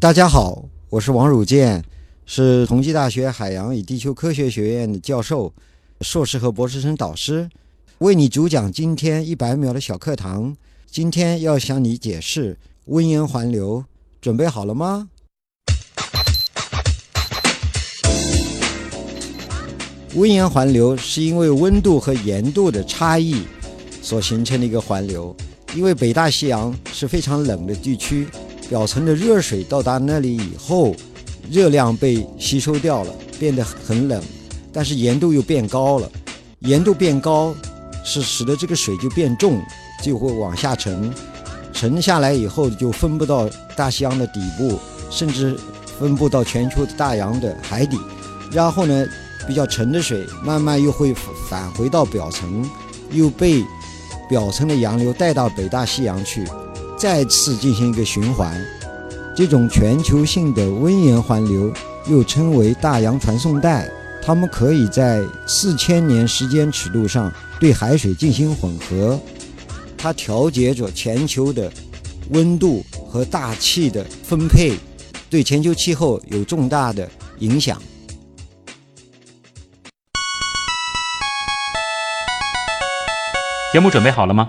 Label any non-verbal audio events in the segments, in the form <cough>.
大家好，我是王汝健，是同济大学海洋与地球科学学院的教授、硕士和博士生导师，为你主讲今天一百秒的小课堂。今天要向你解释温盐环流，准备好了吗？温盐环流是因为温度和盐度的差异所形成的一个环流。因为北大西洋是非常冷的地区，表层的热水到达那里以后，热量被吸收掉了，变得很冷，但是盐度又变高了。盐度变高是使得这个水就变重，就会往下沉，沉下来以后就分布到大西洋的底部，甚至分布到全球的大洋的海底。然后呢？比较沉的水，慢慢又会返回到表层，又被表层的洋流带到北大西洋去，再次进行一个循环。这种全球性的温盐环流又称为大洋传送带，它们可以在四千年时间尺度上对海水进行混合，它调节着全球的温度和大气的分配，对全球气候有重大的影响。节目准备好了吗？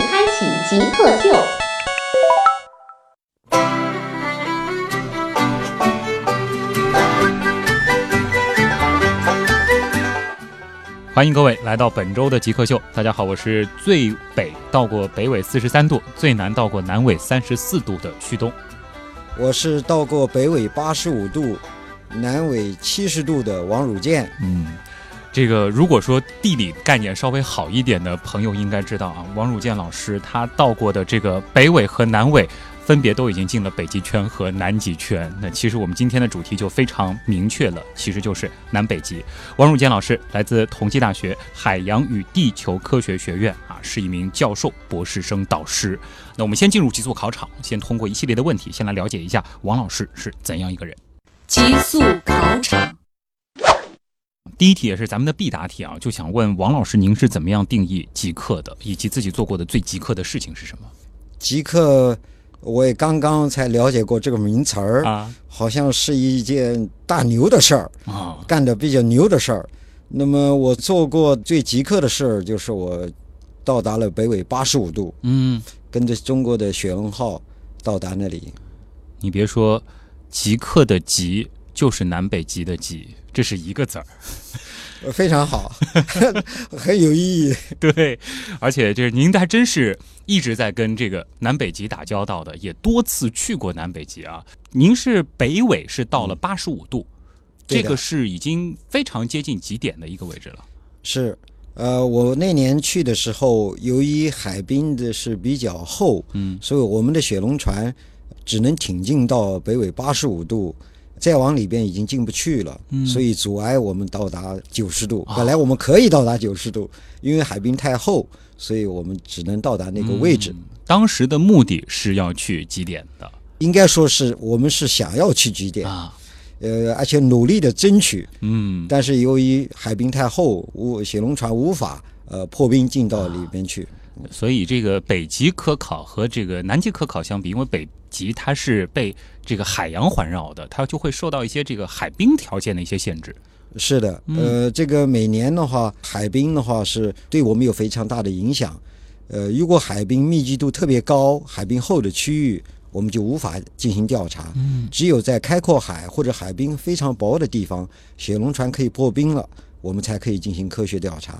极客秀，欢迎各位来到本周的极客秀。大家好，我是最北到过北纬四十三度，最南到过南纬三十四度的旭东。我是到过北纬八十五度，南纬七十度的王汝健。嗯。这个如果说地理概念稍微好一点的朋友应该知道啊，王汝健老师他到过的这个北纬和南纬，分别都已经进了北极圈和南极圈。那其实我们今天的主题就非常明确了，其实就是南北极。王汝健老师来自同济大学海洋与地球科学学院啊，是一名教授、博士生导师。那我们先进入极速考场，先通过一系列的问题，先来了解一下王老师是怎样一个人。极速考场。第一题也是咱们的必答题啊，就想问王老师，您是怎么样定义极客的，以及自己做过的最极客的事情是什么？极客，我也刚刚才了解过这个名词儿啊，好像是一件大牛的事儿啊，干的比较牛的事儿。那么我做过最极客的事儿，就是我到达了北纬八十五度，嗯，跟着中国的雪龙号到达那里。你别说，极客的极就是南北极的极。这是一个字儿，非常好，<laughs> 很有意义。<laughs> 对，而且就是您还真是一直在跟这个南北极打交道的，也多次去过南北极啊。您是北纬是到了八十五度，这个是已经非常接近极点的一个位置了。是，呃，我那年去的时候，由于海冰的是比较厚，嗯，所以我们的雪龙船只能挺进到北纬八十五度。再往里边已经进不去了，所以阻碍我们到达九十度。本来我们可以到达九十度，因为海冰太厚，所以我们只能到达那个位置。当时的目的是要去极点的，应该说是我们是想要去极点啊，呃，而且努力的争取。嗯，但是由于海冰太厚，无雪龙船无法呃破冰进到里边去。所以这个北极科考和这个南极科考相比，因为北极它是被这个海洋环绕的，它就会受到一些这个海冰条件的一些限制。是的，呃，这个每年的话，海冰的话是对我们有非常大的影响。呃，如果海冰密集度特别高、海冰厚的区域，我们就无法进行调查。嗯，只有在开阔海或者海冰非常薄的地方，雪龙船可以破冰了，我们才可以进行科学调查。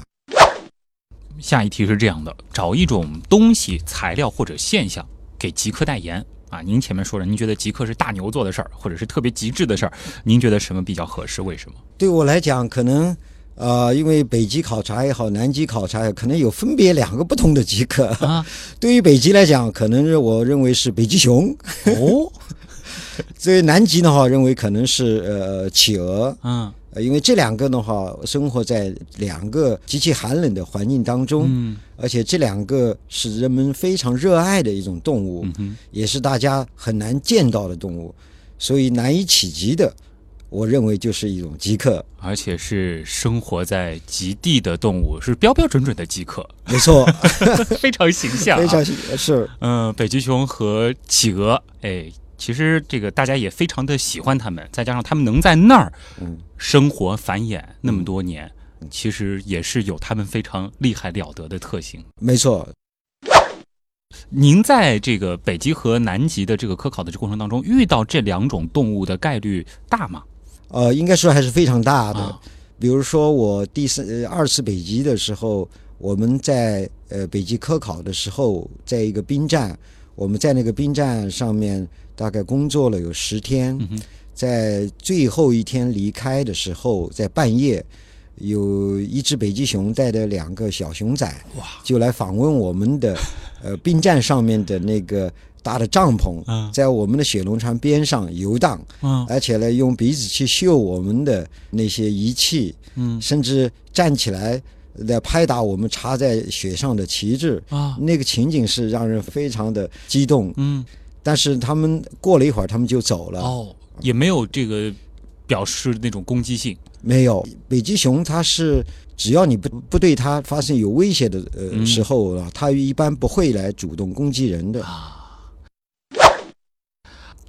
下一题是这样的：找一种东西、材料或者现象给极客代言啊。您前面说了，您觉得极客是大牛做的事儿，或者是特别极致的事儿，您觉得什么比较合适？为什么？对我来讲，可能呃，因为北极考察也好，南极考察也可能有分别两个不同的极客啊。<laughs> 对于北极来讲，可能是我认为是北极熊。哦。<laughs> 所以南极的话，认为可能是呃企鹅，嗯呃，因为这两个的话，生活在两个极其寒冷的环境当中，嗯而且这两个是人们非常热爱的一种动物，嗯，也是大家很难见到的动物，所以难以企及的，我认为就是一种极客。而且是生活在极地的动物，是标标准准的极客，没错，<laughs> 非常形象、啊，非常是嗯，北极熊和企鹅，哎，其实这个大家也非常的喜欢它们，再加上它们能在那儿嗯生活繁衍那么多年，其实也是有他们非常厉害了得的特性。没错。您在这个北极和南极的这个科考的这过程当中，遇到这两种动物的概率大吗？呃，应该说还是非常大的。啊比如说我第三、呃、二次北极的时候，我们在呃北极科考的时候，在一个冰站，我们在那个冰站上面大概工作了有十天，在最后一天离开的时候，在半夜。有一只北极熊带着两个小熊仔，哇，就来访问我们的，<laughs> 呃，冰站上面的那个搭的帐篷，嗯。在我们的雪龙船边上游荡，嗯。而且呢，用鼻子去嗅我们的那些仪器，嗯。甚至站起来来拍打我们插在雪上的旗帜。啊。那个情景是让人非常的激动，嗯但是他们过了一会儿，他们就走了。哦，也没有这个表示那种攻击性。没有，北极熊它是只要你不不对它发生有威胁的呃、嗯时候啊，它一般不会来主动攻击人的。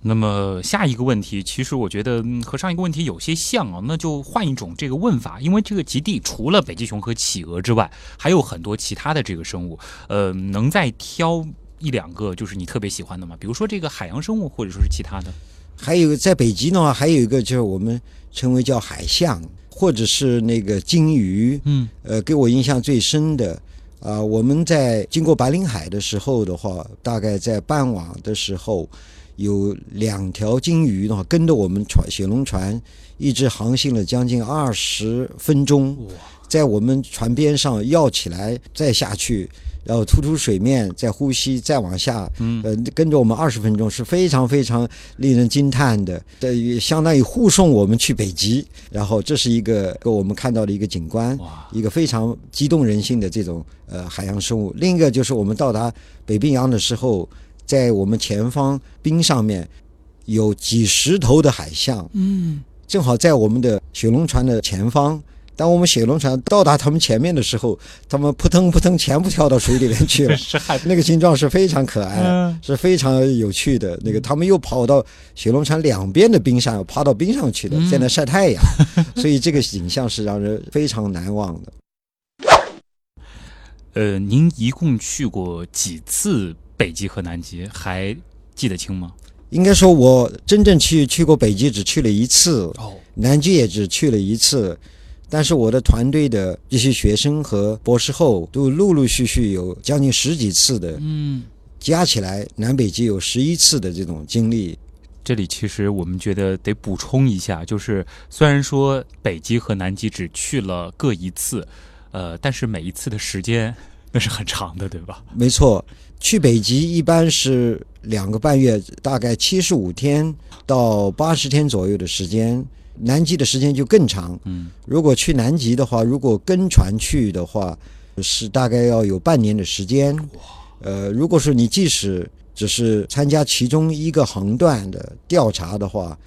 那么下一个问题，其实我觉得嗯和上一个问题有些像啊，那就换一种这个问法，因为这个极地除了北极熊和企鹅之外，还有很多其他的这个生物，呃，能在挑一两个就是你特别喜欢的吗？比如说这个海洋生物，或者说是其他的？还有在北极的话，还有一个就是我们称为叫海象，或者是那个鲸鱼。嗯呃，给我印象最深的啊、我们在经过白令海的时候的话，大概在傍晚的时候，有两条鲸鱼的话跟着我们船雪龙船一直航行了将近二十分钟，哇，在我们船边上绕起来，再下去，然后突出水面，再呼吸，再往下，嗯呃，跟着我们二十分钟是非常非常令人惊叹的，这也相当于护送我们去北极。然后这是一个给我们看到的一个景观，一个非常激动人心的这种呃海洋生物。另一个就是我们到达北冰洋的时候，在我们前方冰上面有几十头的海象，嗯，正好在我们的雪龙船的前方。当我们雪龙船到达他们前面的时候，他们扑腾扑腾全部跳到水里面去了。<laughs> 那个形状是非常可爱，嗯是非常有趣的。那个他们又跑到雪龙船两边的冰上，爬到冰上去的，嗯在那晒太阳，<laughs> 所以这个景象是让人非常难忘的。呃，您一共去过几次北极和南极，还记得清吗？应该说，我真正去去过北极只去了一次，哦，南极也只去了一次。但是我的团队的这些学生和博士后都陆陆续续有将近十几次的，嗯。加起来南北极有十一次的这种经历。这里其实我们觉得得补充一下，就是虽然说北极和南极只去了各一次，呃，但是每一次的时间 <laughs> 那是很长的，对吧？没错，去北极一般是两个半月，大概七十五天到八十天左右的时间。南极的时间就更长。嗯，如果去南极的话，如果跟船去的话，是大概要有半年的时间。呃，如果说你即使只是参加其中一个航段的调查的话，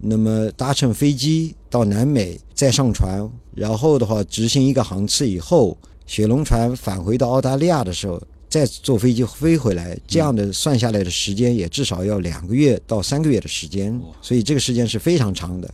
那么搭乘飞机到南美，再上船，然后的话执行一个航次以后，雪龙船返回到澳大利亚的时候，再坐飞机飞回来，这样的算下来的时间也至少要两个月到三个月的时间哇，所以这个时间是非常长的。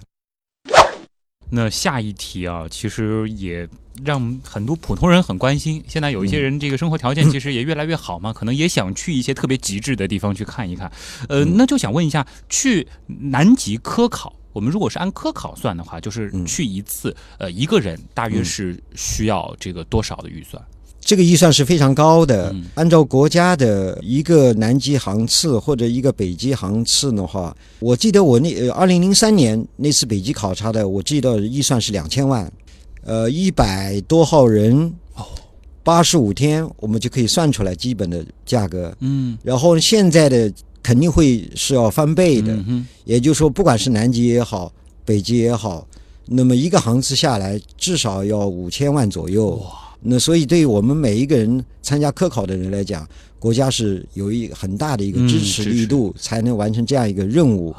那下一题啊，其实也让很多普通人很关心。现在有一些人这个生活条件其实也越来越好嘛，可能也想去一些特别极致的地方去看一看。呃，那就想问一下，去南极科考，我们如果是按科考算的话，就是嗯去一次，呃，一个人大约是需要这个多少的预算？这个预算是非常高的。嗯按照国家的一个南极航次或者一个北极航次的话，我记得我那呃二零零三年那次北极考察的，我记得预算是两千万，呃，一百多号人，八十五天，我们就可以算出来基本的价格。嗯然后现在的肯定会是要翻倍的。嗯也就是说，不管是南极也好，北极也好，那么一个航次下来至少要五千万左右。那所以对于我们每一个人参加科考的人来讲，国家是有一很大的一个嗯支持力度，才能完成这样一个任务。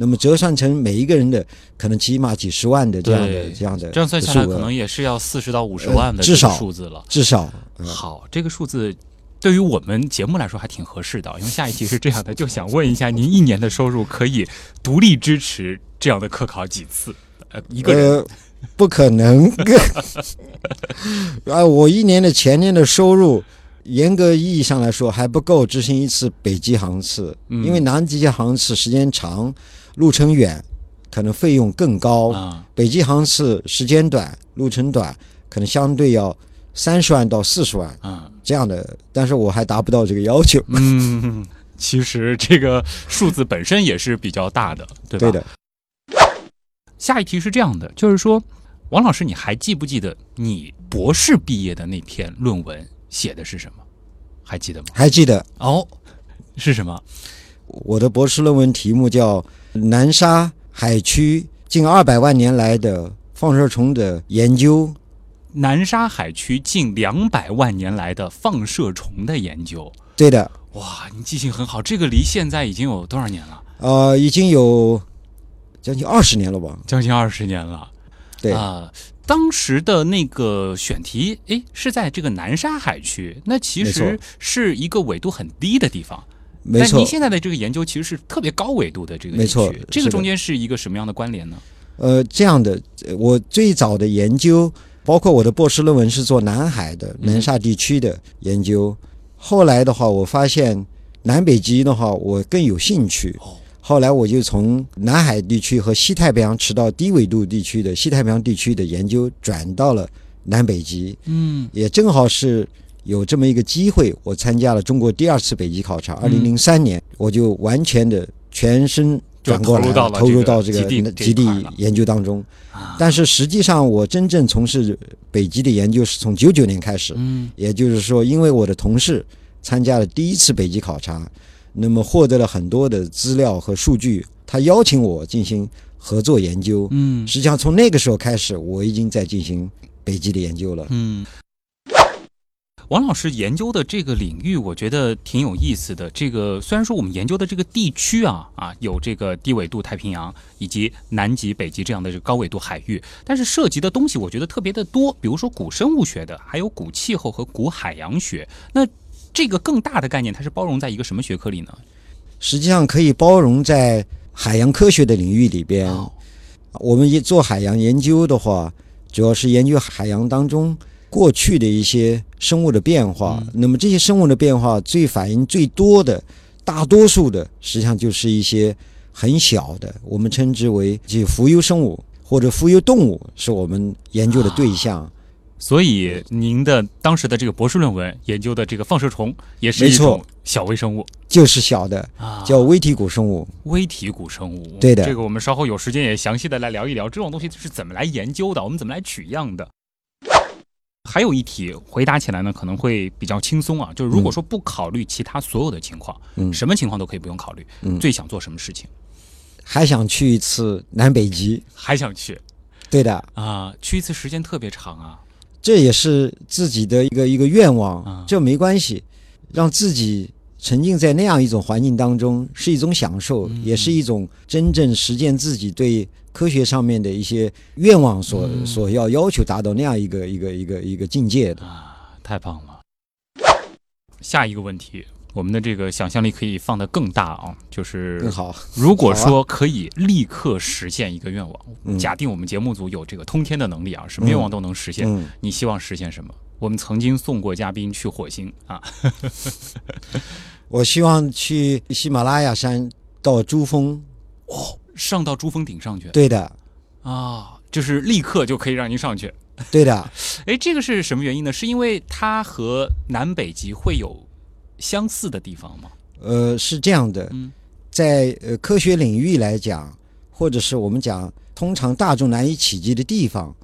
那么折算成每一个人的可能起码几十万的这样的这样的这样算下来，可能也是要四十到五十呃万的数字了。至少呃好，这个数字对于我们节目来说还挺合适的，因为下一题是这样的，就想问一下，您一年的收入可以独立支持这样的科考几次？呃，一个人、呃，不可能。<laughs> 啊，我一年的前年的收入，严格意义上来说还不够执行一次北极航次，嗯因为南极航次时间长，路程远，可能费用更高。啊，北极航次时间短，路程短，可能相对要三十万到四十万啊这样的，但是我还达不到这个要求。嗯，其实这个数字本身也是比较大的，对吧？对的，下一题是这样的，就是说，王老师，你还记不记得你博士毕业的那篇论文写的是什么？还记得吗？还记得哦，是什么？我的博士论文题目叫《南沙海区近二百万年来的放射虫的研究》。南沙海区近两百万年来的放射虫的研究。对的，哇，你记性很好，这个离现在已经有多少年了？呃，已经有将近二十年了吧？将近二十年了。对，啊、当时的那个选题，诶，是在这个南沙海区，那其实是一个纬度很低的地方。没错但您。现在的这个研究其实是特别高纬度的这个地区，没错这个中间是一个什么样的关联呢？呃，这样的，呃我最早的研究，包括我的博士论文是做南海的南沙地区的研究。后来的话，我发现南北极的话，我更有兴趣。哦后来我就从南海地区和西太平洋赤道低纬度地区的西太平洋地区的研究转到了南北极。嗯也正好是有这么一个机会，我参加了中国第二次北极考察，二嗯零零三年，我就完全的全身转过来投入到这个极地研究当中。啊，但是实际上，我真正从事北极的研究是从九九年开始，嗯也就是说，因为我的同事参加了第一次北极考察，那么获得了很多的资料和数据，他邀请我进行合作研究。嗯实际上，从那个时候开始，我已经在进行北极的研究了。嗯。王老师研究的这个领域，我觉得挺有意思的。这个虽然说我们研究的这个地区啊啊有这个低纬度太平洋以及南极、北极这样的这个高纬度海域，但是涉及的东西我觉得特别的多，比如说古生物学的，还有古气候和古海洋学。那这个更大的概念，它是包容在一个什么学科里呢？实际上可以包容在海洋科学的领域里边。哦我们一做海洋研究的话，主要是研究海洋当中过去的一些生物的变化。那么这些生物的变化最反映最多的，大多数的实际上就是一些很小的，我们称之为这浮游生物或者浮游动物，是我们研究的对象。所以您的当时的这个博士论文研究的这个放射虫，也是一种小微生物就是小的，啊，叫微体古生物。微体古生物。对的这个我们稍后有时间也详细的来聊一聊这种东西是怎么来研究的，我们怎么来取样的。还有一题回答起来呢，可能会比较轻松啊，就是如果说不考虑其他所有的情况，嗯什么情况都可以不用考虑，嗯最想做什么事情？还想去一次南北极？还想去对的，啊？去一次时间特别长啊，这也是自己的一个一个愿望啊，这没关系，让自己沉浸在那样一种环境当中，是一种享受，嗯也是一种真正实践自己对科学上面的一些愿望所、嗯所要要求达到那样一个一个一个一个境界的。啊，太棒了！下一个问题，我们的这个想象力可以放得更大啊，就是更好，如果说可以立刻实现一个愿望，嗯。假定我们节目组有这个通天的能力啊，什么愿望都能实现，嗯，你希望实现什么？我们曾经送过嘉宾去火星啊，<laughs> 我希望去喜马拉雅山到珠峰，上到珠峰顶上去。对的，啊，就是立刻就可以让您上去。对的，<laughs> 哎，这个是什么原因呢？是因为它和南北极会有相似的地方吗？呃，是这样的，嗯在呃科学领域来讲，或者是我们讲通常大众难以企及的地方，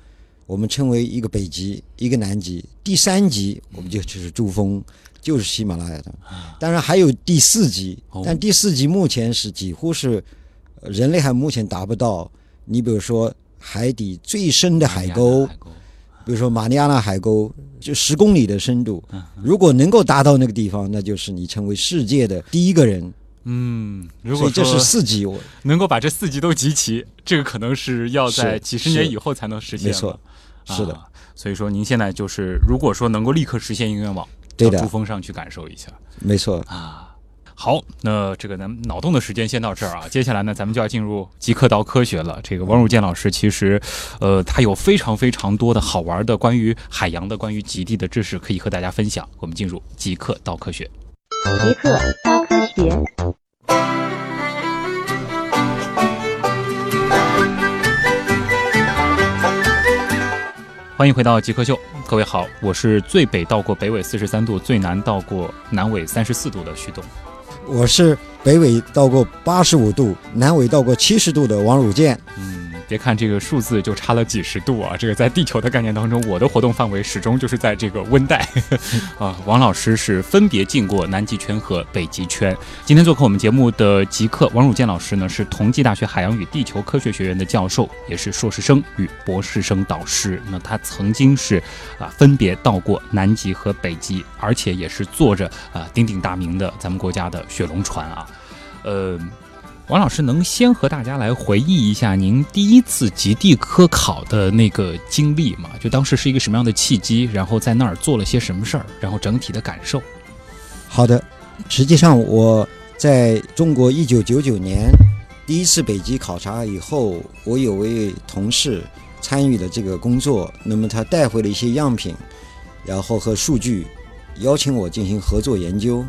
我们称为一个北极，一个南极，第三极我们就就是珠峰，就是喜马拉雅的。当然还有第四级哦，但第四级目前是几乎是呃人类还目前达不到。你比如说海底最深的海沟，海沟比如说马里亚纳海沟，就十公里的深度嗯，如果能够达到那个地方，那就是你成为世界的第一个人。嗯，如果这是四级，我能够把这四级都集齐，这个可能是要在几十年以后才能实现。没错，是的啊，所以说您现在就是，如果说能够立刻实现一个愿望，对的到珠峰上去感受一下没错。啊。好，那这个咱们脑洞的时间先到这儿啊。接下来呢，咱们就要进入极客到科学了。这个王汝健老师其实，呃，他有非常非常多的好玩的关于海洋的、关于极地的知识可以和大家分享。我们进入极客到科学。极客高科学。欢迎回到极客秀，各位好，我是最北到过北纬四十三度，最南到过南纬三十四度的徐东。我是北纬到过八十五度，南纬到过七十度的王汝健。嗯，别看这个数字就差了几十度啊，这个在地球的概念当中，我的活动范围始终就是在这个温带 <laughs> 啊。王老师是分别进过南极圈和北极圈。今天做客我们节目的极客王汝健老师呢，是同济大学海洋与地球科学学院的教授，也是硕士生与博士生导师。那他曾经是啊分别到过南极和北极，而且也是坐着啊鼎鼎大名的咱们国家的雪龙船啊。呃，王老师能先和大家来回忆一下您第一次极地科考的那个经历吗？就当时是一个什么样的契机，然后在那儿做了些什么事儿，然后整体的感受。好的，实际上我在中国一九九九年第一次北极考察以后，我有位同事参与了这个工作，那么他带回了一些样品，然后和数据，邀请我进行合作研究。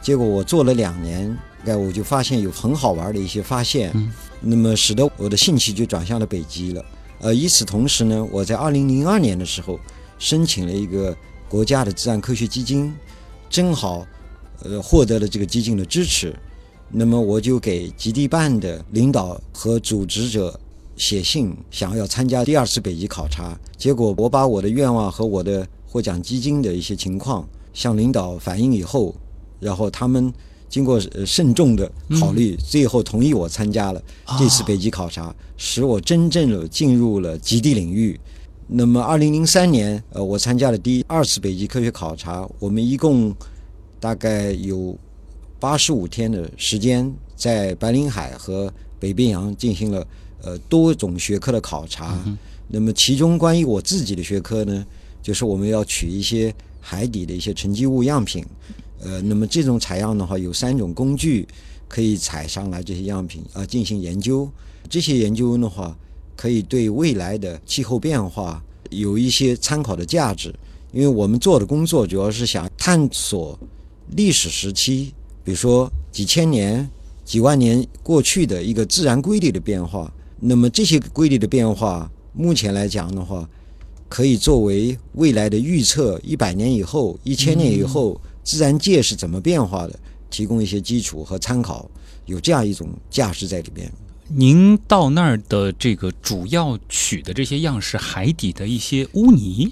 结果我做了两年，哎，我就发现有很好玩的一些发现，嗯那么使得我的兴趣就转向了北极了。呃，与此同时呢，我在二零零二年的时候申请了一个国家的自然科学基金，正好呃获得了这个基金的支持，那么我就给极地办的领导和组织者写信，想要参加第二次北极考察。结果我把我的愿望和我的获奖基金的一些情况向领导反映以后，然后他们经过呃慎重的考虑，最后同意我参加了这次北极考察，使我真正的进入了极地领域。那么，二零零三年，呃，我参加了第二次北极科学考察，我们一共大概有八十五天的时间，在白令海和北冰洋进行了呃多种学科的考察。那么，其中关于我自己的学科呢，就是我们要取一些海底的一些沉积物样品。呃，那么这种采样的话，有三种工具可以采上来这些样品啊、进行研究。这些研究的话，可以对未来的气候变化有一些参考的价值。因为我们做的工作主要是想探索历史时期，比如说几千年、几万年过去的一个自然规律的变化。那么这些规律的变化，目前来讲的话，可以作为未来的预测，一百年以后、一千年以后，自然界是怎么变化的，提供一些基础和参考，有这样一种价值在里边。您到那儿的这个主要取的这些样是海底的一些污泥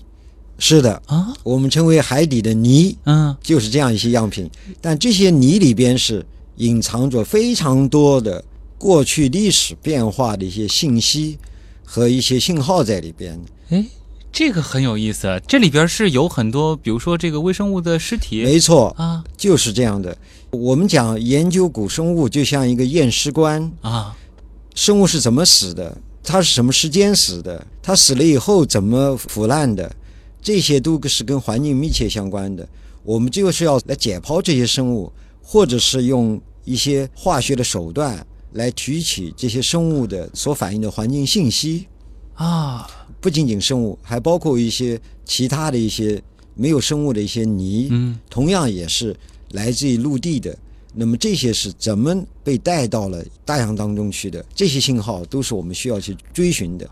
是的，啊，我们称为海底的泥，嗯就是这样一些样品。但这些泥里边是隐藏着非常多的过去历史变化的一些信息和一些信号在里边。哎，这个很有意思，这里边是有很多，比如说这个微生物的尸体。没错，啊。就是这样的。我们讲研究古生物，就像一个验尸官，啊，生物是怎么死的，它是什么时间死的，它死了以后怎么腐烂的，这些都是跟环境密切相关的。我们就是要来解剖这些生物，或者是用一些化学的手段来提取这些生物的所反映的环境信息。啊，不仅仅生物，还包括一些其他的一些没有生物的一些泥，嗯同样也是来自于陆地的。那么这些是怎么被带到了大洋当中去的？这些信号都是我们需要去追寻的，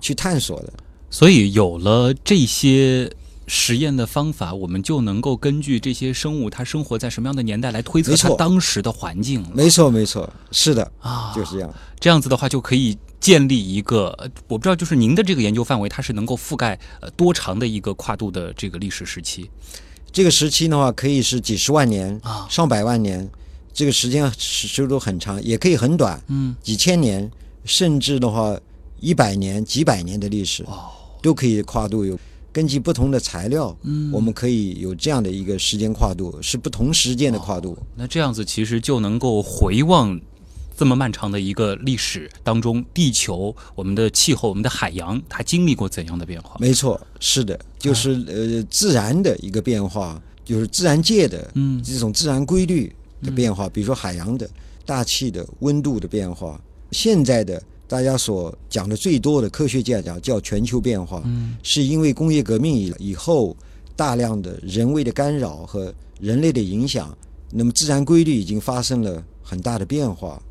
去探索的。所以有了这些实验的方法，我们就能够根据这些生物它生活在什么样的年代来推测它当时的环境了没错，没错，是的，啊，就是这样。这样子的话，就可以建立一个，呃我不知道，就是您的这个研究范围，它是能够覆盖呃多长的一个跨度的这个历史时期这个时期的话，可以是几十万年、啊上百万年，这个时间时时都很长，也可以很短，嗯，几千年，甚至的话一百年、几百年的历史，哦都可以跨度有。根据不同的材料，嗯我们可以有这样的一个时间跨度，是不同时间的跨度。那这样子其实就能够回望这么漫长的一个历史当中，地球、我们的气候、我们的海洋，它经历过怎样的变化？没错，是的，就是呃自然的一个变化，就是自然界的嗯。这种自然规律的变化，比如说海洋的大气的温度的变化，现在的大家所讲的最多的科学界讲叫全球变化，嗯。是因为工业革命以以后大量的人为的干扰和人类的影响，那么自然规律已经发生了很大的变化，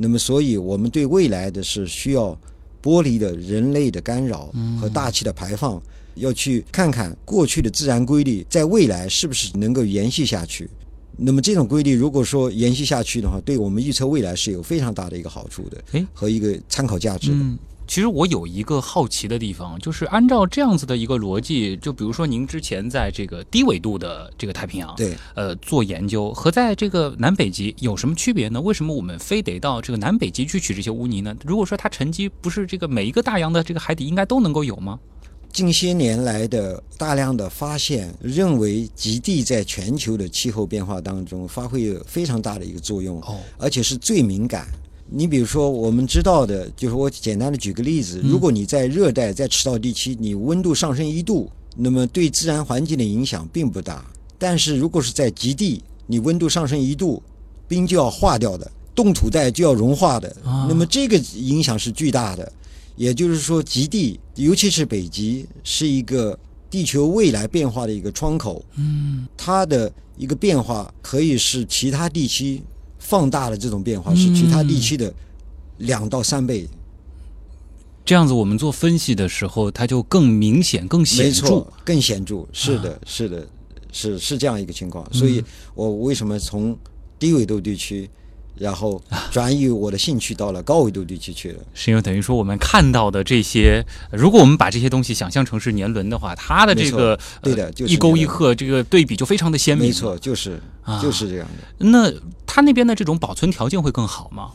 那么所以我们对未来的是需要剥离的人类的干扰和大气的排放，要去看看过去的自然规律在未来是不是能够延续下去。那么这种规律如果说延续下去的话，对我们预测未来是有非常大的一个好处的，和一个参考价值的。嗯，其实我有一个好奇的地方，就是按照这样子的一个逻辑，就比如说您之前在这个低纬度的这个太平洋，对，呃，做研究和在这个南北极有什么区别呢？为什么我们非得到这个南北极去取这些污泥呢？如果说它沉积不是这个每一个大洋的这个海底应该都能够有吗？近些年来的大量的发现，认为极地在全球的气候变化当中发挥有非常大的一个作用，哦，而且是最敏感。你比如说，我们知道的，就是我简单的举个例子，嗯如果你在热带，在赤道地区，你温度上升一度，那么对自然环境的影响并不大。但是如果是在极地，你温度上升一度，冰就要化掉的，冻土带就要融化的，啊那么这个影响是巨大的。也就是说，极地，尤其是北极，是一个地球未来变化的一个窗口。嗯，它的一个变化可以是其他地区放大了这种变化，是其他地区的两到三倍。这样子我们做分析的时候，它就更明显、更显著。，更显著。是的，是的，是是这样一个情况。所以我为什么从低纬度地区，然后转移我的兴趣到了高纬度地区去了？是因为等于说我们看到的这些，如果我们把这些东西想象成是年轮的话，它的这个对的呃就是一沟一壑，这个对比就非常的鲜明。没错，就是啊就是这样的。那它那边的这种保存条件会更好吗？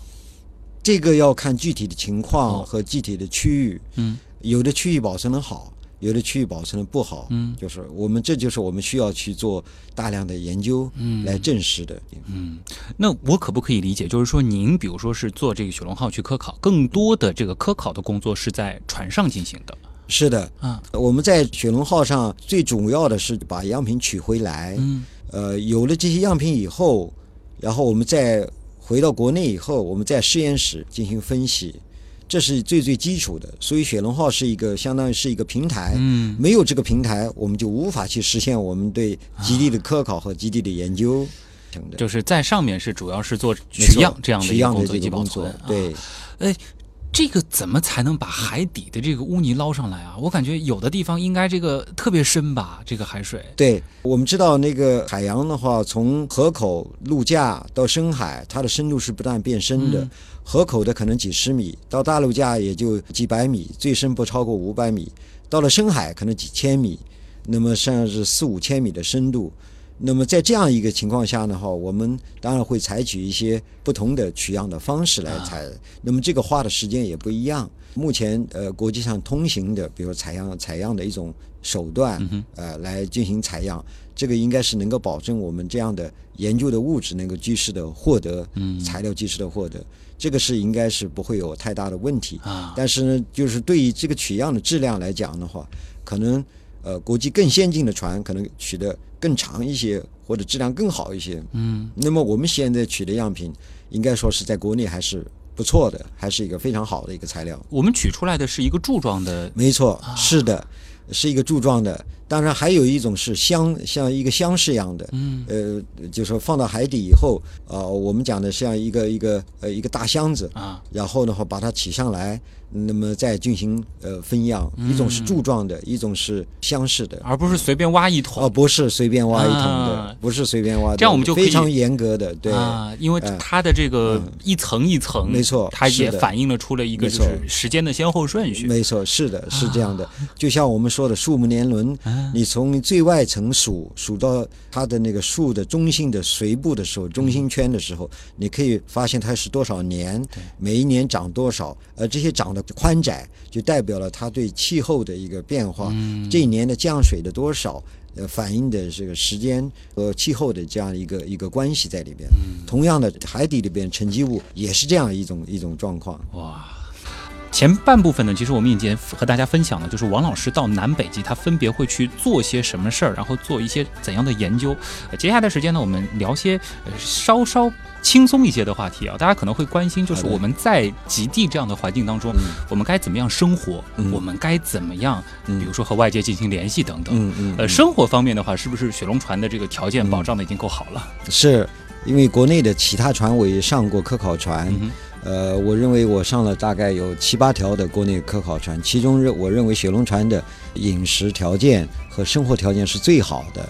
这个要看具体的情哦况和具体的区域。嗯，有的区域保存的好，有的区域保存的不好。嗯，就是我们这就是我们需要去做大量的研究，嗯来证实的。嗯那我可不可以理解，就是说您比如说是做这个雪龙号去科考，更多的这个科考的工作是在船上进行的是的，啊？我们在雪龙号上最主要的是把样品取回来。嗯呃，有了这些样品以后，然后我们再回到国内以后，我们在实验室进行分析，这是最最基础的。所以雪龙号是一个相当于是一个平台。嗯，没有这个平台，我们就无法去实现我们对基地的科考和基地的研究。就是在上面是主要是做取样这样的工作对。哎，这个怎么才能把海底的这个污泥捞上来啊？我感觉有的地方应该这个特别深吧，这个海水。对，我们知道那个海洋的话，从河口、陆架到深海，它的深度是不断变深的。嗯河口的可能几十米，到大陆架也就几百米，最深不超过五百米。到了深海可能几千米，那么甚至是四五千米的深度。那么在这样一个情况下呢，哈，我们当然会采取一些不同的取样的方式来采。那么这个花的时间也不一样。目前呃国际上通行的，比如采样采样的一种手段，呃来进行采样，这个应该是能够保证我们这样的研究的物质能够及时的获得，材料及时的获得，这个是应该是不会有太大的问题。啊但是呢，就是对于这个取样的质量来讲的话，可能呃国际更先进的船可能取得更长一些，或者质量更好一些。嗯，那么我们现在取的样品，应该说是在国内还是不错的，还是一个非常好的一个材料。我们取出来的是一个柱状的，没错，是的，是一个柱状的。当然，还有一种是箱，像一个箱式样的。嗯，呃，就是说放到海底以后，呃，我们讲的像一个一个呃一个大箱子，啊，然后的话把它起上来，那么再进行呃分样。一种是柱状的，一种是箱式的。而不是随便挖一桶。哦，不是随便挖一桶的，啊不是随便挖的，这样我们就非常严格的，对。啊，因为呃它的这个一层一层，没错它也反映了出了一个就是时间的先后顺序。没错，是的，是这样的。啊就像我们说的树木年轮，啊你从最外层数数到它的那个树的中心的髓部的时候，中心圈的时候，你可以发现它是多少年，每一年长多少，而这些长的宽窄就代表了它对气候的一个变化，这一年的降水的多少。呃，反映的这个时间和气候的这样一个一个关系在里边。同样的，海底里边沉积物也是这样一种一种状况。哇。前半部分呢，其实我们已经和大家分享了，就是王老师到南北极，他分别会去做些什么事儿，然后做一些怎样的研究。呃接下来的时间呢，我们聊些呃稍稍轻松一些的话题啊。大家可能会关心，就是我们在极地这样的环境当中，我们该怎么样生活？嗯我们该怎么样，嗯比如说和外界进行联系等等。嗯嗯呃，生活方面的话，是不是雪龙船的这个条件保障的已经够好了？是因为国内的其他船我也上过科考船，呃，我认为我上了大概有七八条的国内科考船，其中认我认为雪龙船的饮食条件和生活条件是最好的，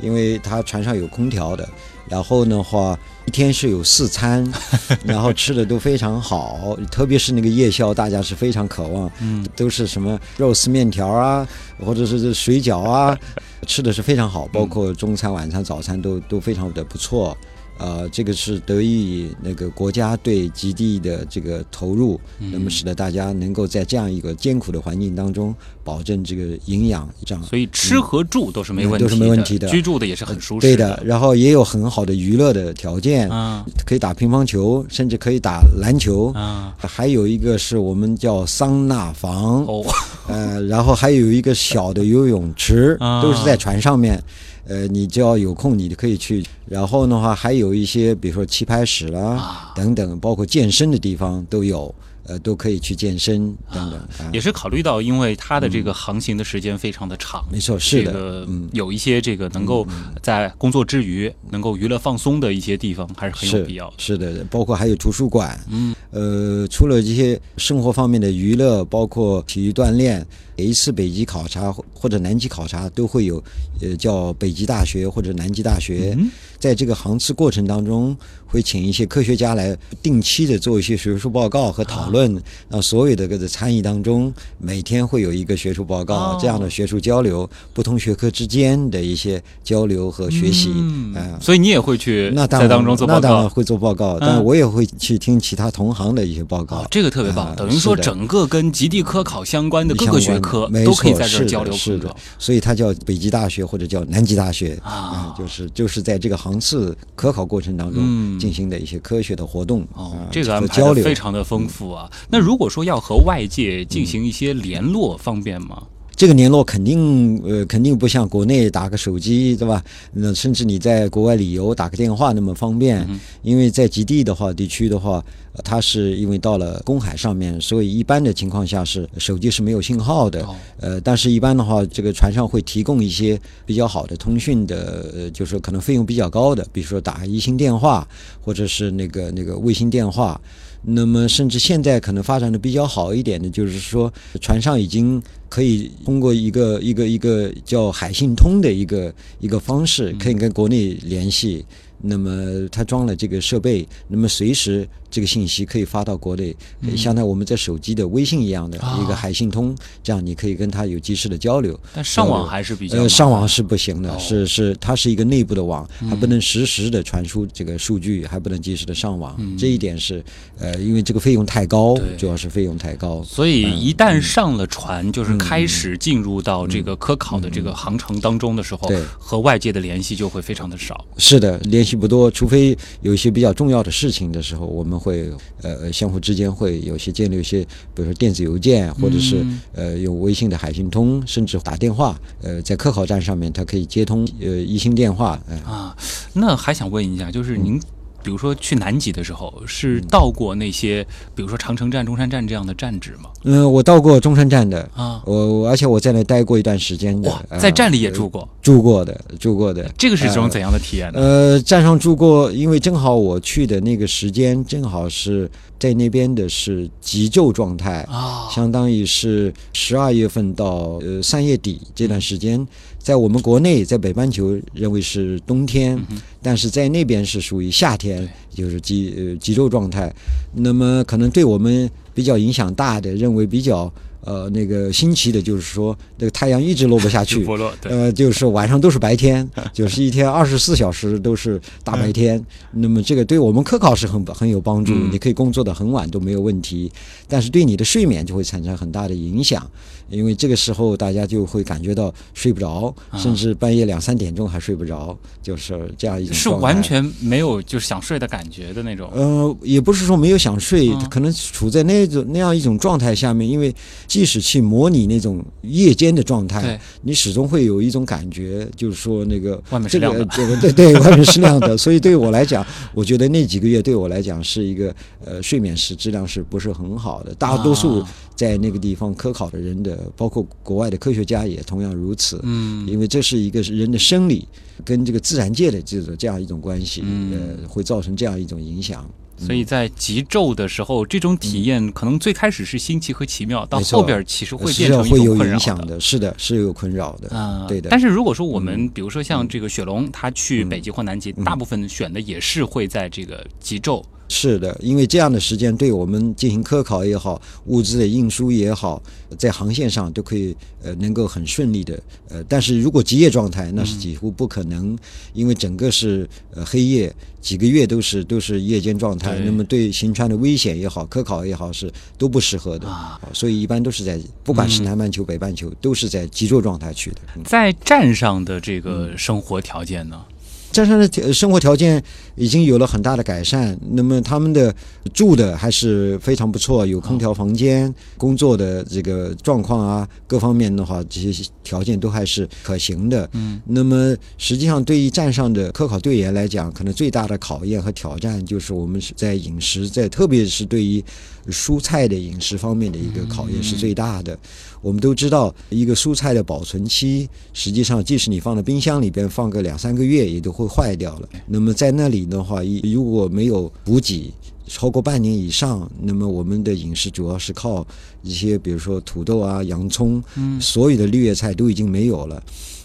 因为它船上有空调的，然后的话一天是有四餐，<laughs> 然后吃的都非常好，特别是那个夜宵，大家是非常渴望，嗯，都是什么肉丝面条啊，或者是这水饺啊，吃的是非常好，包括中餐、晚餐、早餐都都非常的不错。呃，这个是得益于那个国家对极地的这个投入，那么使得大家能够在这样一个艰苦的环境当中保证这个营养，这样所以吃和住都是没问题的，嗯都是没问题的居住的也是很舒适对的。然后也有很好的娱乐的条件，啊可以打乒乓球，甚至可以打篮球。啊还有一个是我们叫桑拿房，哦，<laughs> 呃，然后还有一个小的游泳池，啊都是在船上面。呃，你只要有空，你就可以去。然后的话，还有一些，比如说棋牌室啦、啊等等，包括健身的地方都有，呃，都可以去健身等等。啊也是考虑到，因为它的这个航行的时间非常的长，没错，是的，这个嗯，有一些这个能够在工作之余能够娱乐放松的一些地方，还是很有必要的。是的，包括还有图书馆，嗯，呃，除了这些生活方面的娱乐，包括体育锻炼，每一次北极考察或或者南极考察都会有，呃，叫北极大学或者南极大学，嗯在这个航次过程当中，会请一些科学家来定期的做一些学术报告和讨论，让所有的个的参与当中，每天会有一个学术报告，哦。这样的学术交流，不同学科之间的一些交流和学习，嗯。啊。所以你也会去在那当然，当中做报告。那当然会做报告，嗯。但我也会去听其他同行的一些报告。啊，这个特别棒，啊等于说整个跟极地科考相关的各个学科都可以在这儿交流是的所以它叫北极大学或者叫南极大学啊就是就是在这个航次科考过程当嗯中进行的一些科学的活动哦啊，这个安排和交流。非常的丰富啊。那如果说要和外界进行一些联络，方便吗？这个联络肯定呃肯定不像国内打个手机对吧？那甚至你在国外旅游打个电话那么方便，嗯因为在极地的话地区的话，呃它是因为到了公海上面，所以一般的情况下是手机是没有信号的。哦呃，但是一般的话，这个船上会提供一些比较好的通讯的，呃，就是说可能费用比较高的，比如说打一星电话，或者是那个那个卫星电话。那么，甚至现在可能发展的比较好一点的，就是说船上已经可以通过一个一个一个叫海信通的一个一个方式，可以跟国内联系。那么它装了这个设备，那么随时这个信息可以发到国内，呃相当于我们在手机的微信一样的啊。一个海信通，这样你可以跟他有及时的交流。但上网还是比较呃，上网是不行的，是是，它是一个内部的网，还不能实时的传输这个数据，还不能及时的上网，这一点是，呃，因为这个费用太高主要是费用太高。所以一旦上了船，就是开始进入到这个科考的这个航程当中的时候对，和外界的联系就会非常的少。是的，联系不多，除非有一些比较重要的事情的时候，我们会呃相互之间会有些建立一些，比如说电子邮件，或者是、嗯呃用微信的海信通，甚至打电话。呃，在科考站上面，它可以接通呃一星电话，呃，啊，那还想问一下，就是您，比如说去南极的时候，是嗯到过那些，比如说长城站、中山站这样的站址吗？嗯、我到过中山站的，啊，我我而且我在那待过一段时间的在站里也住过，住过的，住过的。这个是一种怎样的体验呢？呃，站上住过，因为正好我去的那个时间，正好是在那边的是急救状态，啊，相当于是十二月份到呃三月底这段时间，在我们国内在北半球认为是冬天，嗯但是在那边是属于夏天，就是极呃极昼状态。那么可能对我们比较影响大的，认为比较呃那个新奇的，就是说那个太阳一直落不下去，<laughs> 呃，就是晚上都是白天，<laughs> 就是一天二十四小时都是大白天。那么这个对我们科考是很很有帮助，嗯。你可以工作的很晚都没有问题，但是对你的睡眠就会产生很大的影响，因为这个时候大家就会感觉到睡不着，啊甚至半夜两三点钟还睡不着，就是这样一种是完全没有就是想睡的感觉的那种。呃，也不是说没有想睡，嗯可能处在那种那样一种状态下面，因为即使去模拟那种夜间的状态，你始终会有一种感觉，就是说那个外面是亮的这个对 <laughs> 对，外面是亮的。所以对我来讲，我觉得那几个月对我来讲是一个呃睡眠是质量是不是很好的。大多数啊在那个地方科考的人的，包括国外的科学家也同样如此。嗯，因为这是一个人的生理跟这个自然界的这种这样一种关系，嗯。呃，会造成这样一种影响。所以在极昼的时候，这种体验可能最开始是新奇和奇妙，到后边其实会变成一会有种困扰影响的，是的，是有困扰的，啊，对的。但是如果说我们比如说像这个雪龙，他去嗯。北极或南极，嗯。大部分选的也是会在这个极昼。是的，因为这样的时间对我们进行科考也好，物资的运输也好，在航线上都可以呃能够很顺利的呃，但是如果极夜状态，那是几乎不可能，因为整个是呃黑夜，几个月都是都是夜间状态，那么对行船的危险也好，科考也好是都不适合的，啊。所以一般都是在不管是嗯。南半球、北半球，都是在极昼状态去的。嗯。在站上的这个生活条件呢？站上的条生活条件已经有了很大的改善，那么他们的住的还是非常不错，有空调房间，工作的这个状况啊，各方面的话，这些条件都还是可行的。嗯，那么实际上对于站上的科考队员来讲，可能最大的考验和挑战就是我们是在饮食，在特别是对于蔬菜的饮食方面的一个考验是最大的。我们都知道，一个蔬菜的保存期，实际上即使你放在冰箱里边放个两三个月，也都会坏掉了。那么在那里的话，一如果没有补给，超过半年以上，那么我们的饮食主要是靠一些，比如说土豆啊、洋葱，嗯所有的绿叶菜都已经没有了。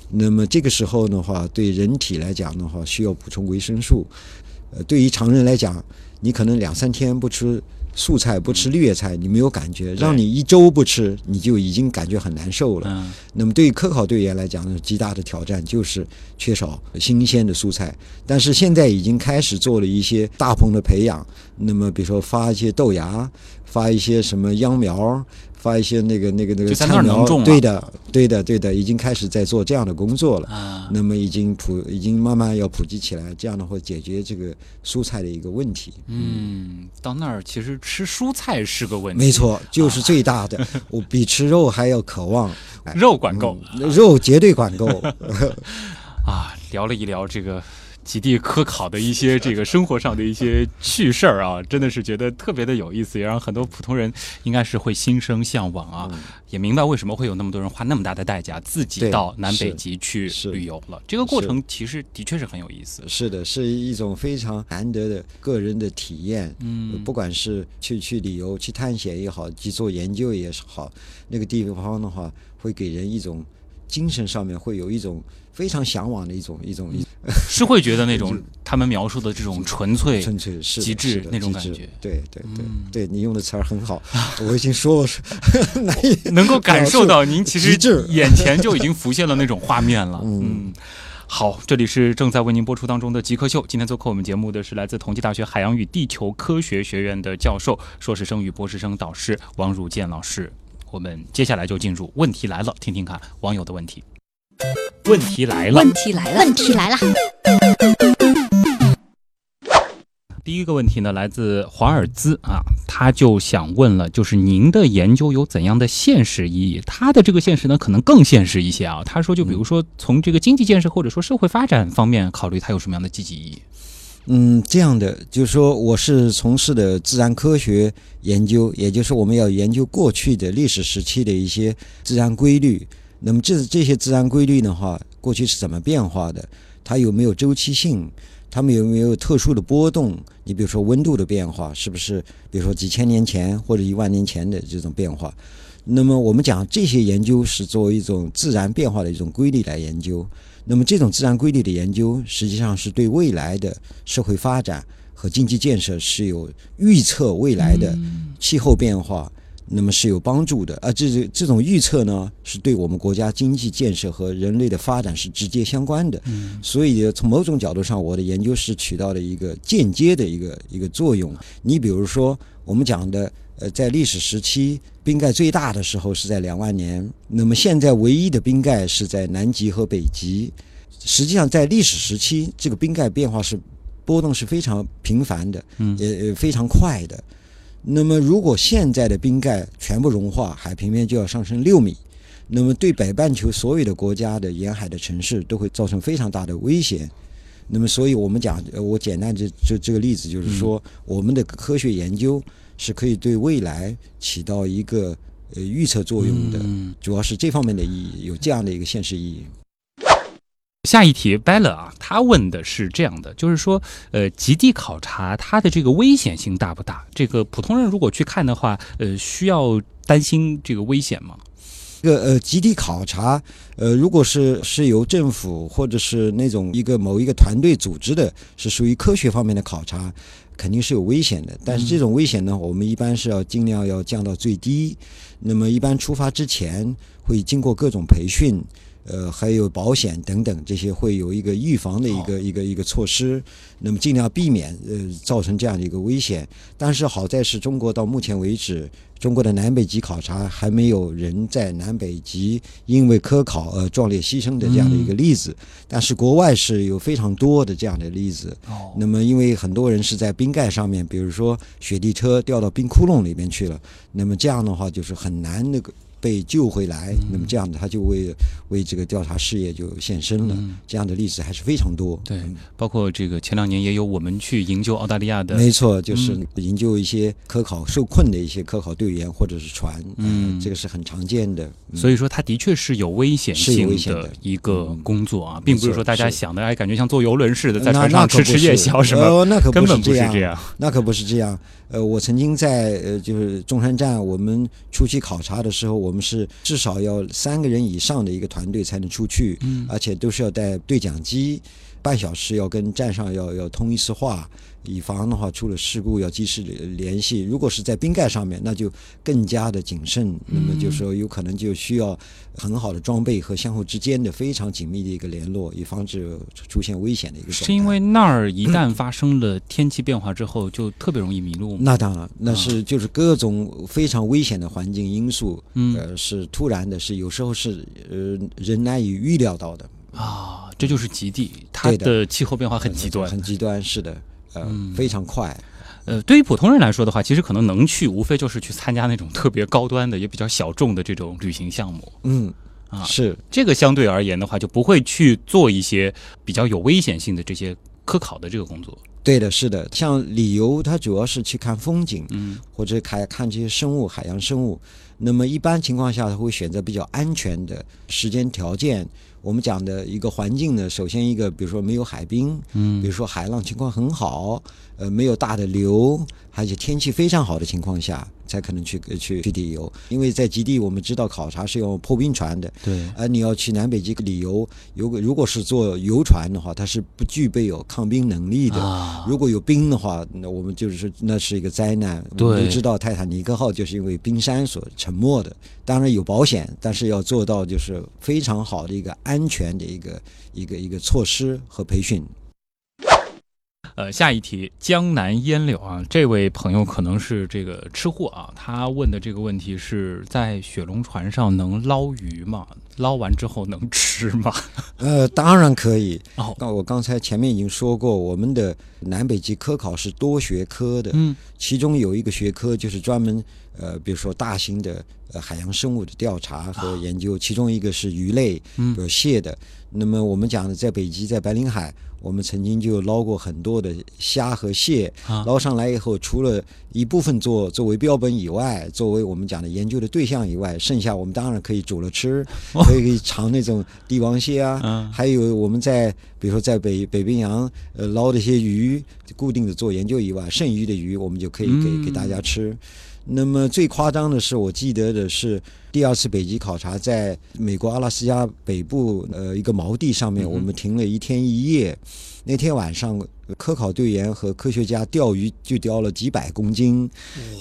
那么这个时候的话，对人体来讲的话，需要补充维生素。呃，对于常人来讲，你可能两三天不吃素菜、不吃绿叶菜，你没有感觉；让你一周不吃，你就已经感觉很难受了。嗯那么对于科考队员来讲呢，极大的挑战就是缺少新鲜的蔬菜。但是现在已经开始做了一些大棚的培养，那么比如说发一些豆芽，发一些什么秧苗。发一些那个那个那个菜苗对的，对的，对的，已经开始在做这样的工作了。啊，那么已经普已经慢慢要普及起来，这样的话解决这个蔬菜的一个问题。嗯，到那儿其实吃蔬菜是个问题，没，错，就是最大的，<laughs> 我比吃肉还要渴望。哎肉管够嗯肉绝对管够。<laughs> 啊。聊了一聊这个。极地科考的一些这个生活上的一些趣事儿啊，真的是觉得特别的有意思，也让很多普通人应该是会心生向往啊，嗯也明白为什么会有那么多人花那么大的代价自己到南北极去旅游了。这个过程其实的确是很有意思。是的，是一种非常难得的个人的体验。嗯不管是去去旅游、去探险也好，去做研究也好，那个地方的话，会给人一种精神上面会有一种非常向往的一种一种一 <laughs> 是会觉得那种 <laughs> 他们描述的这种纯粹，纯粹是极致那种感觉对对对、嗯对，你用的词儿很好，<laughs> 我已经说了难以能够感受到您其实眼前就已经浮现了那种画面了。嗯嗯。好，这里是正在为您播出当中的《极客秀》。今天做客我们节目的是来自同济大学海洋与地球科学学院的教授、硕士生与博士生导师王汝健老师。我们接下来就进入问题来了，听听看网友的问题。问题来了问，题来了，问题来了，第一个问题呢，来自华尔兹啊，他就想问了，就是您的研究有怎样的现实意义？他的这个现实呢，可能更现实一些啊。他说，就比如说从这个经济建设或者说社会发展方面考虑，它有什么样的积极意义？嗯，这样的，就是说我是从事的自然科学研究，也就是我们要研究过去的历史时期的一些自然规律。那么这这些自然规律的话，过去是怎么变化的？它有没有周期性？它们有没有特殊的波动？你比如说温度的变化，是不是比如说几千年前或者一万年前的这种变化？那么我们讲这些研究是作为一种自然变化的一种规律来研究。那么这种自然规律的研究，实际上是对未来的社会发展和经济建设是有预测未来的气候变化，那么是有帮助的。而这这这种预测呢，是对我们国家经济建设和人类的发展是直接相关的。所以从某种角度上，我的研究是起到了一个间接的一个一个作用。你比如说，我们讲的。呃，在历史时期，冰盖最大的时候是在两万年。那么现在唯一的冰盖是在南极和北极。实际上，在历史时期，这个冰盖变化是波动是非常频繁的，也非常快的。那么，如果现在的冰盖全部融化，海平面就要上升六米，那么对北半球所有的国家的沿海的城市都会造成非常大的危险。那么，所以我们讲，我简单这这这个例子就是说，我们的科学研究。是可以对未来起到一个呃预测作用的，主要是这方面的意义，有这样的一个现实意义。下一题，Bella 啊，他问的是这样的，就是说，呃，极地考察它的这个危险性大不大？这个普通人如果去看的话，呃，需要担心这个危险吗？这个呃，集体考察，呃，如果是是由政府或者是那种一个某一个团队组织的，是属于科学方面的考察。肯定是有危险的，但是这种危险呢，我们一般是要尽量要降到最低。那么一般出发之前会经过各种培训。呃，还有保险等等，这些会有一个预防的一个一个一个措施，那么尽量避免呃造成这样的一个危险。但是好在是中国到目前为止，中国的南北极考察还没有人在南北极因为科考而壮烈牺牲的这样的一个例子。但是国外是有非常多的这样的例子。那么因为很多人是在冰盖上面，比如说雪地车掉到冰窟窿里面去了，那么这样的话就是很难那个。被救回来，那么这样的他就为为这个调查事业就献身了。这样的例子还是非常多。对，包括这个前两年也有我们去营救澳大利亚的，没错，就是营救一些科考受困的一些科考队员或者是船。嗯，这个是很常见的。所以说，它的确是有危险性的一个工作啊，并不是说大家想的哎，感觉像坐游轮似的，在船上吃吃夜宵什么，那可根本不是这样。那可不是这样。呃，我曾经在呃，就是中山站，我们出去考察的时候，我们是至少要三个人以上的一个团队才能出去，而且都是要带对讲机，半小时要跟站上要要通一次话。以防的话出了事故要及时联系。如果是在冰盖上面，那就更加的谨慎。那么就说有可能就需要很好的装备和相互之间的非常紧密的一个联络，以防止出现危险的一个。是因为那儿一旦发生了天气变化之后，就特别容易迷路。那当然，那是就是各种非常危险的环境因素，呃，是突然的，是有时候是呃人难以预料到的啊。这就是极地，它的气候变化很极端，很极端，是的。嗯，非常快。呃，对于普通人来说的话，其实可能能去，无非就是去参加那种特别高端的、也比较小众的这种旅行项目。嗯，啊，是这个相对而言的话，就不会去做一些比较有危险性的这些科考的这个工作。对的，是的。像旅游，它主要是去看风景，嗯，或者看看这些生物、海洋生物。那么一般情况下，他会选择比较安全的时间条件。我们讲的一个环境呢，首先一个，比如说没有海冰，嗯，比如说海浪情况很好，呃，没有大的流，而且天气非常好的情况下，才可能去去去旅游。因为在极地，我们知道考察是用破冰船的，对，而你要去南北极旅游，如果如果是坐游船的话，它是不具备有抗冰能力的。如果有冰的话，那我们就是那是一个灾难。我们都知道泰坦尼克号就是因为冰山所沉没的。当然有保险，但是要做到就是非常好的一个安全的一个一个一个措施和培训。呃，下一题，江南烟柳啊，这位朋友可能是这个吃货啊，他问的这个问题是在雪龙船上能捞鱼吗？捞完之后能吃吗？<laughs> 呃，当然可以。哦，那我刚才前面已经说过，我们的南北极科考是多学科的，嗯，其中有一个学科就是专门。呃，比如说大型的呃海洋生物的调查和研究，其中一个是鱼类，嗯，有蟹的。那么我们讲的在北极，在白令海，我们曾经就捞过很多的虾和蟹，捞上来以后，除了一部分做作为标本以外，作为我们讲的研究的对象以外，剩下我们当然可以煮了吃，可以尝那种帝王蟹啊，还有我们在比如说在北北冰洋呃捞的一些鱼，固定的做研究以外，剩余的鱼我们就可以给给大家吃。那么最夸张的是，我记得的是第二次北极考察，在美国阿拉斯加北部呃一个锚地上面，我们停了一天一夜。那天晚上，科考队员和科学家钓鱼就钓了几百公斤，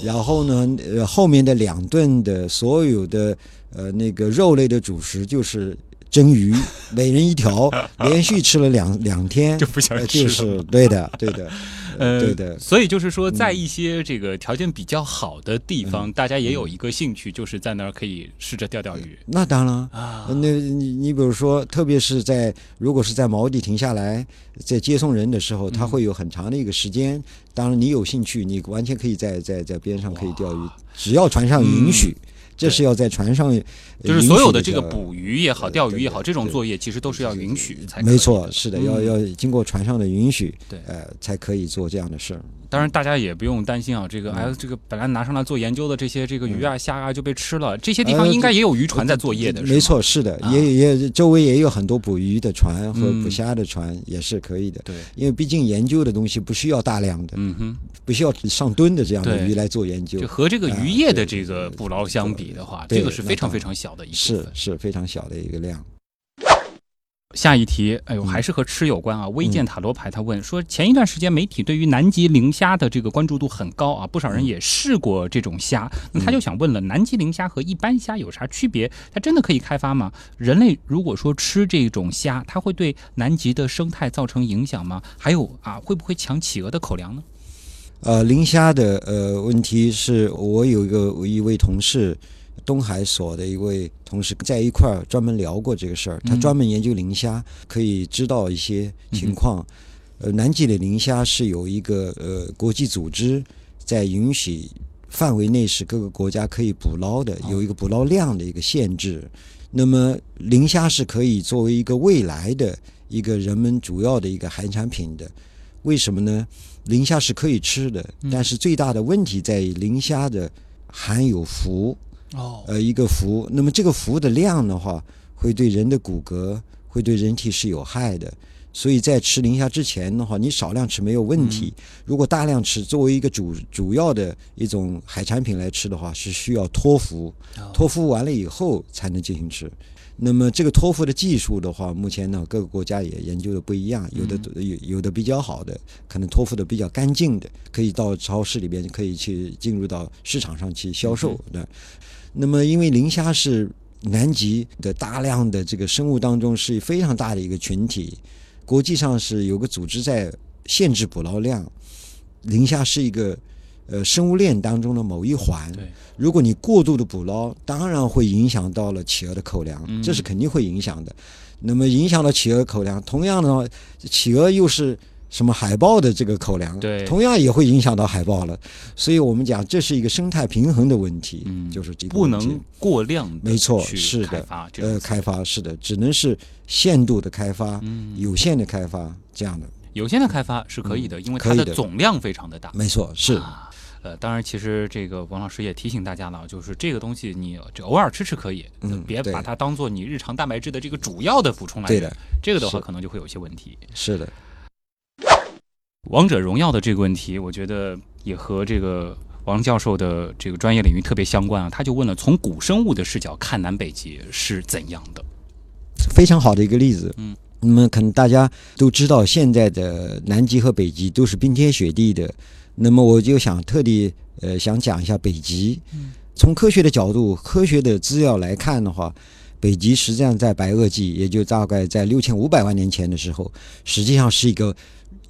然后呢，呃，后面的两顿的所有的呃那个肉类的主食就是蒸鱼，<laughs> 每人一条，连续吃了两两天，就不想呃吃了就是对的，对的，呃，对的。所以就是说，在一些这个条件比较好的地方，大家也有一个兴趣，就是在那儿可以试着钓钓鱼那当然，啊呃那你你比如说，特别是在如果是在锚地停下来，在接送人的时候，它嗯会有很长的一个时间。当然，你有兴趣，你完全可以在在在边上可以钓鱼，只要船上允许。这是要在船上，就是所有的这个捕鱼也好、钓鱼也好，这种作业其实都是要允许才可以没错，是的，嗯要要经过船上的允许，对呃，才可以做这样的事儿。当然，大家也不用担心啊，这个嗯哎，这个本来拿上来做研究的这些这个鱼啊、虾啊就被吃了，这些地方呃应该也有渔船在作业的，没。错，是的，啊也也周围也有很多捕鱼的船和嗯捕虾的船，也是可以的。对，因为毕竟研究的东西不需要大量的，嗯哼，不需要上吨的这样的鱼来做研究就，和这个啊渔业的这个捕捞相比的话，这个是非常非常小的一部是分。是非常小的一个量。下一题，哎呦，嗯还是和吃有关啊。微见塔罗牌他问说，前一段时间媒体对于南极磷虾的这个关注度很高啊，不少人也试过这种虾，那他就想问了，南极磷虾和一般虾有啥区别？它真的可以开发吗？人类如果说吃这种虾，它会对南极的生态造成影响吗？还有啊，会不会抢企鹅的口粮呢？呃，磷虾的呃问题是我有一个一位同事，东海所的一位同事在一块儿专门聊过这个事儿，他嗯专门研究磷虾，可以知道一些情况。呃，南极的磷虾是有一个呃国际组织在允许范围内是各个国家可以捕捞的，有一个捕捞量的一个限制。那么磷虾是可以作为一个未来的一个人们主要的一个海产品的，为什么呢？磷虾是可以吃的，但是最大的问题在于磷虾的含有氟，哦，呃，一个氟。那么这个氟的量的话，会对人的骨骼，会对人体是有害的。所以在吃磷虾之前的话，你少量吃没有问题。如果大量吃，作为一个主主要的一种海产品来吃的话，是需要脱氟，脱氟完了以后才能进行吃。那么这个托福的技术的话，目前呢各个国家也研究的不一样，有的有有的比较好的，可能托福的比较干净的，可以到超市里边可以去进入到市场上去销售的。那么因为磷虾是南极的大量的这个生物当中是非常大的一个群体，国际上是有个组织在限制捕捞量，磷虾是一个呃生物链当中的某一环。如果你过度的捕捞，当然会影响到了企鹅的口粮，嗯这是肯定会影响的。那么影响到企鹅口粮，同样的话，企鹅又是什么海豹的这个口粮，对同样也会影响到海豹了。所以我们讲这是一个生态平衡的问题，嗯就是这个不能过量的没错是的呃开发是的，只能是限度的开发，嗯有限的开发这样的，有限的开发是可以的，因为它的的总量非常的大。没错是。啊呃，当然，其实这个王老师也提醒大家了，就是这个东西你这偶尔吃吃可以，嗯别把它当做你日常蛋白质的这个主要的补充来源。对的，这个的话可能就会有一些问题。是的，王者荣耀的这个问题，我觉得也和这个王教授的这个专业领域特别相关啊。他就问了，从古生物的视角看南北极是怎样的？非常好的一个例子。嗯，那么可能大家都知道，现在的南极和北极都是冰天雪地的。那么我就想特地呃想讲一下北极。嗯从科学的角度、科学的资料来看的话，北极实际上在白垩纪，也就大概在六千五百万年前的时候，实际上是一个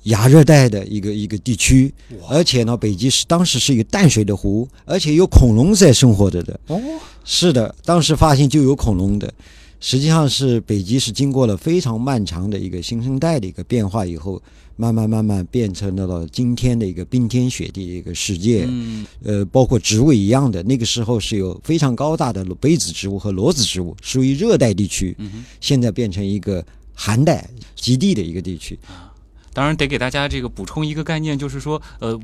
亚热带的一个一个地区，而且呢，北极是当时是一个淡水的湖，而且有恐龙在生活着的。哦，是的，当时发现就有恐龙的。实际上是北极是经过了非常漫长的一个新生代的一个变化以后，慢慢慢慢变成了到今天的一个冰天雪地的一个世界。嗯，呃，包括植物一样的，那个时候是有非常高大的杯子植物和裸子植物，属于热带地区。嗯现在变成一个寒带极地的一个地区。当然得给大家这个补充一个概念，就是说，呃，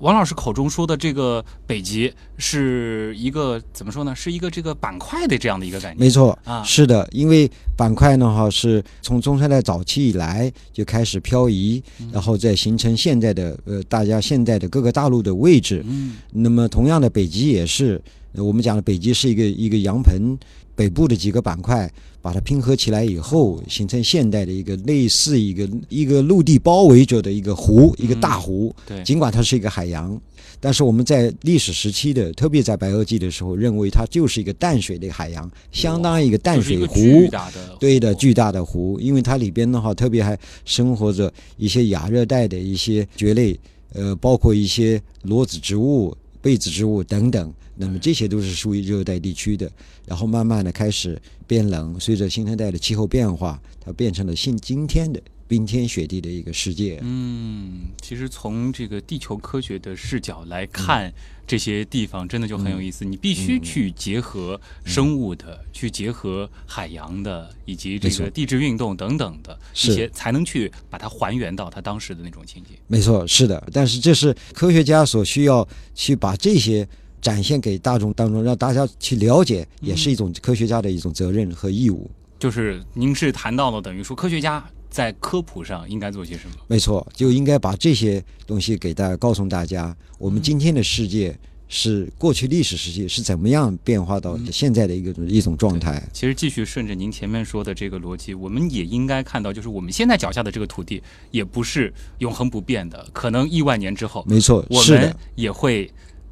王老师口中说的这个北极是一个怎么说呢？是一个这个板块的这样的一个概念。没错，啊是的，因为板块呢哈是从中生代早期以来就开始漂移，嗯然后再形成现在的呃大家现在的各个大陆的位置。嗯那么同样的，北极也是，呃我们讲的北极是一个一个洋盆，北部的几个板块把它拼合起来以后，形成现代的一个类似一个一个陆地包围着的一个湖，一个大湖。对，尽管它是一个海洋，但是我们在历史时期的，特别在白垩纪的时候，认为它就是一个淡水的海洋，相当于一个淡水湖。巨大的对的，巨大的湖，因为它里边的话，特别还生活着一些亚热带的一些蕨类，呃，包括一些裸子植物、被子植物等等。那么这些都是属于热带地区的，然后慢慢的开始变冷，随着新生代的气候变化，它变成了现今天的冰天雪地的一个世界。嗯，其实从这个地球科学的视角来看，这些地方真的就很有意思。你必须去结合生物的，去结合海洋的，以及这个地质运动等等的一些，才能去把它还原到它当时的那种情景。没错，是的，但是这是科学家所需要去把这些展现给大众当中，让大家去了解，也是一种科学家的一种责任和义务。就是您是谈到了，等于说科学家在科普上应该做些什么？没错，就应该把这些东西给大家告诉大家，我们今天的世界是过去历史时期是怎么样变化到现在的一个一种状态。其实继续顺着您前面说的这个逻辑，我们也应该看到，就是我们现在脚下的这个土地也不是永恒不变的，可能亿万年之后，没错，我们，也会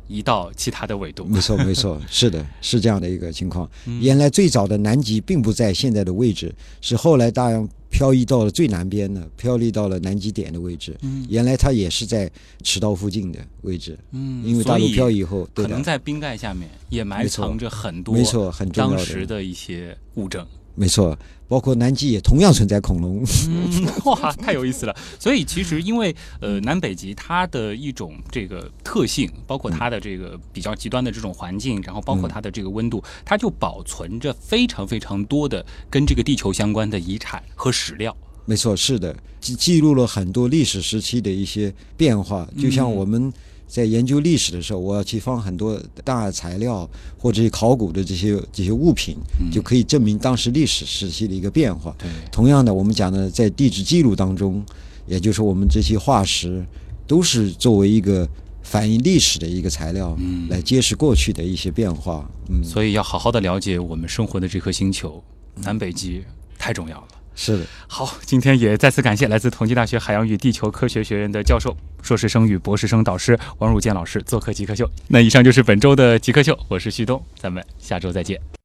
移到其他的纬度。没错，没错，<laughs> 是的，是这样的一个情况。嗯原来最早的南极并不在现在的位置，是后来大洋漂移到了最南边的，漂移到了南极点的位置。嗯原来它也是在赤道附近的位置，嗯因为大陆漂移以后，可能在冰盖下面也埋藏着很多没错，很重要的当。时的一些物证。没错，包括南极也同样存在恐龙。嗯，<laughs> 哇，太有意思了。所以其实因为呃南北极它的一种这个特性，包括它的这个比较极端的这种环境，然后包括它的这个温度，它就保存着非常非常多的跟这个地球相关的遗产和史料。没错，是的，记记录了很多历史时期的一些变化。就像我们在研究历史的时候，我要去放很多大材料或者是考古的这些这些物品，就可以证明当时历史时期的一个变化。同样的，我们讲的在地质记录当中，也就是我们这些化石，都是作为一个反映历史的一个材料，来揭示过去的一些变化。嗯，所以要好好的了解我们生活的这颗星球，南北极太重要了。是的。好，今天也再次感谢来自同济大学海洋与地球科学学院的教授、硕士生与博士生导师王汝健老师做客极客秀。那以上就是本周的极客秀，我是旭东，咱们下周再见。